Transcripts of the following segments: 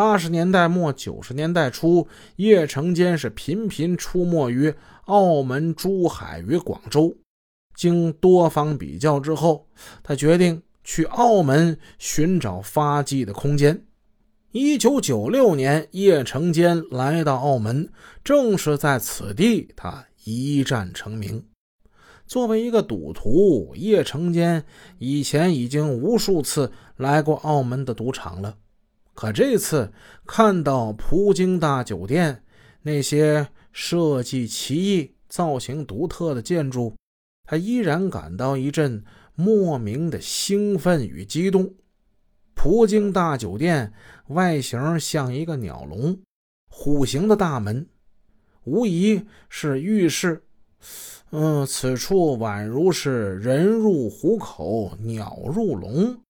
八十年代末九十年代初，叶成坚是频频出没于澳门、珠海与广州。经多方比较之后，他决定去澳门寻找发迹的空间。一九九六年，叶成坚来到澳门，正是在此地，他一战成名。作为一个赌徒，叶成坚以前已经无数次来过澳门的赌场了。可这次看到葡京大酒店那些设计奇异、造型独特的建筑，他依然感到一阵莫名的兴奋与激动。葡京大酒店外形像一个鸟笼，虎形的大门，无疑是预示，嗯，此处宛如是人入虎口，鸟入笼，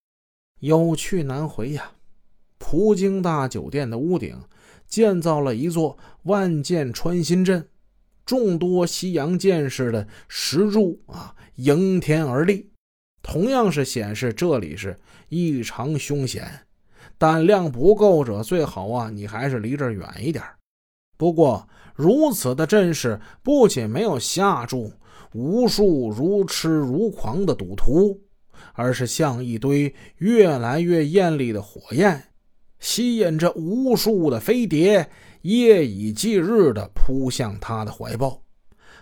有去难回呀。葡京大酒店的屋顶建造了一座万箭穿心阵，众多西洋剑士的石柱啊迎天而立，同样是显示这里是异常凶险。胆量不够者最好啊，你还是离这儿远一点。不过如此的阵势不仅没有吓住无数如痴如狂的赌徒，而是像一堆越来越艳丽的火焰。吸引着无数的飞碟，夜以继日地扑向他的怀抱。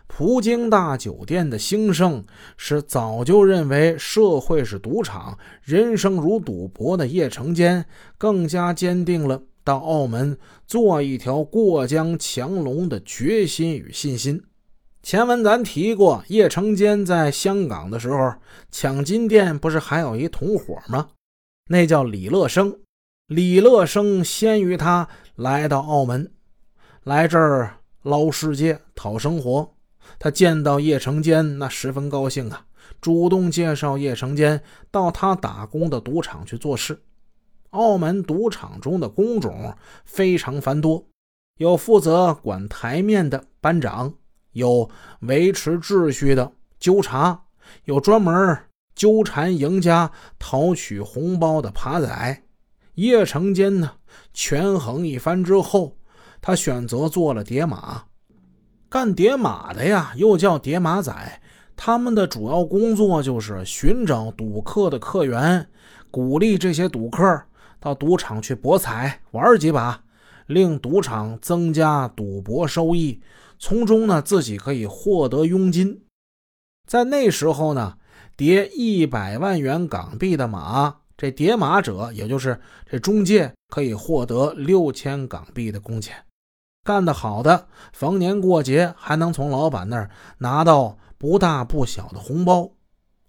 葡京大酒店的兴盛，是早就认为社会是赌场，人生如赌博的叶成坚，更加坚定了到澳门做一条过江强龙的决心与信心。前文咱提过，叶成坚在香港的时候抢金店，不是还有一同伙吗？那叫李乐生。李乐生先于他来到澳门，来这儿捞世界、讨生活。他见到叶成坚，那十分高兴啊，主动介绍叶成坚到他打工的赌场去做事。澳门赌场中的工种非常繁多，有负责管台面的班长，有维持秩序的纠察，有专门纠缠赢家、讨取红包的扒仔。叶成坚呢，权衡一番之后，他选择做了叠马。干叠马的呀，又叫叠马仔。他们的主要工作就是寻找赌客的客源，鼓励这些赌客到赌场去博彩玩几把，令赌场增加赌博收益，从中呢自己可以获得佣金。在那时候呢，叠一百万元港币的马。这叠马者，也就是这中介，可以获得六千港币的工钱。干得好的，逢年过节还能从老板那儿拿到不大不小的红包。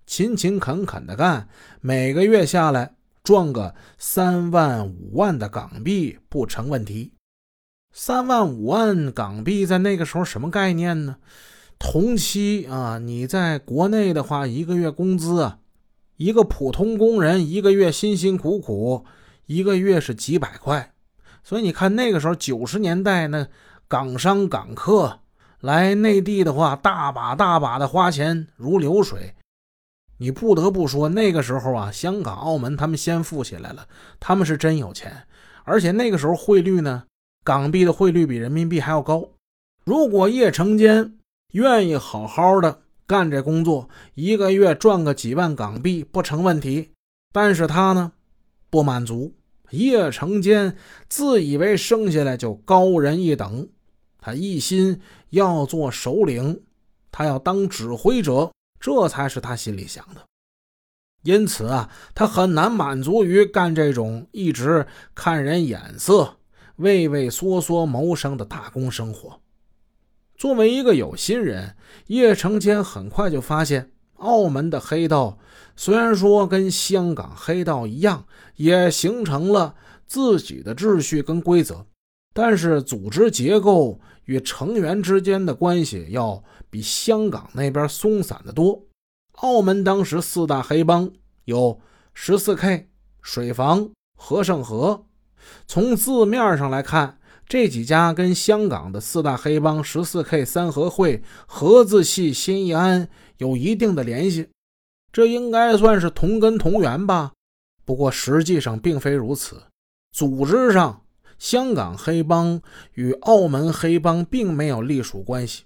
勤勤恳恳的干，每个月下来赚个三万五万的港币不成问题。三万五万港币在那个时候什么概念呢？同期啊，你在国内的话，一个月工资啊。一个普通工人一个月辛辛苦苦，一个月是几百块，所以你看那个时候九十年代呢港商港客来内地的话，大把大把的花钱如流水。你不得不说那个时候啊，香港、澳门他们先富起来了，他们是真有钱，而且那个时候汇率呢，港币的汇率比人民币还要高。如果叶成坚愿意好好的。干这工作一个月赚个几万港币不成问题，但是他呢不满足。叶成坚自以为生下来就高人一等，他一心要做首领，他要当指挥者，这才是他心里想的。因此啊，他很难满足于干这种一直看人眼色、畏畏缩缩谋生的打工生活。作为一个有心人，叶成坚很快就发现，澳门的黑道虽然说跟香港黑道一样，也形成了自己的秩序跟规则，但是组织结构与成员之间的关系要比香港那边松散的多。澳门当时四大黑帮有十四 K、水房、和盛和，从字面上来看。这几家跟香港的四大黑帮十四 K 三合会、合字系新义安有一定的联系，这应该算是同根同源吧。不过实际上并非如此，组织上香港黑帮与澳门黑帮并没有隶属关系。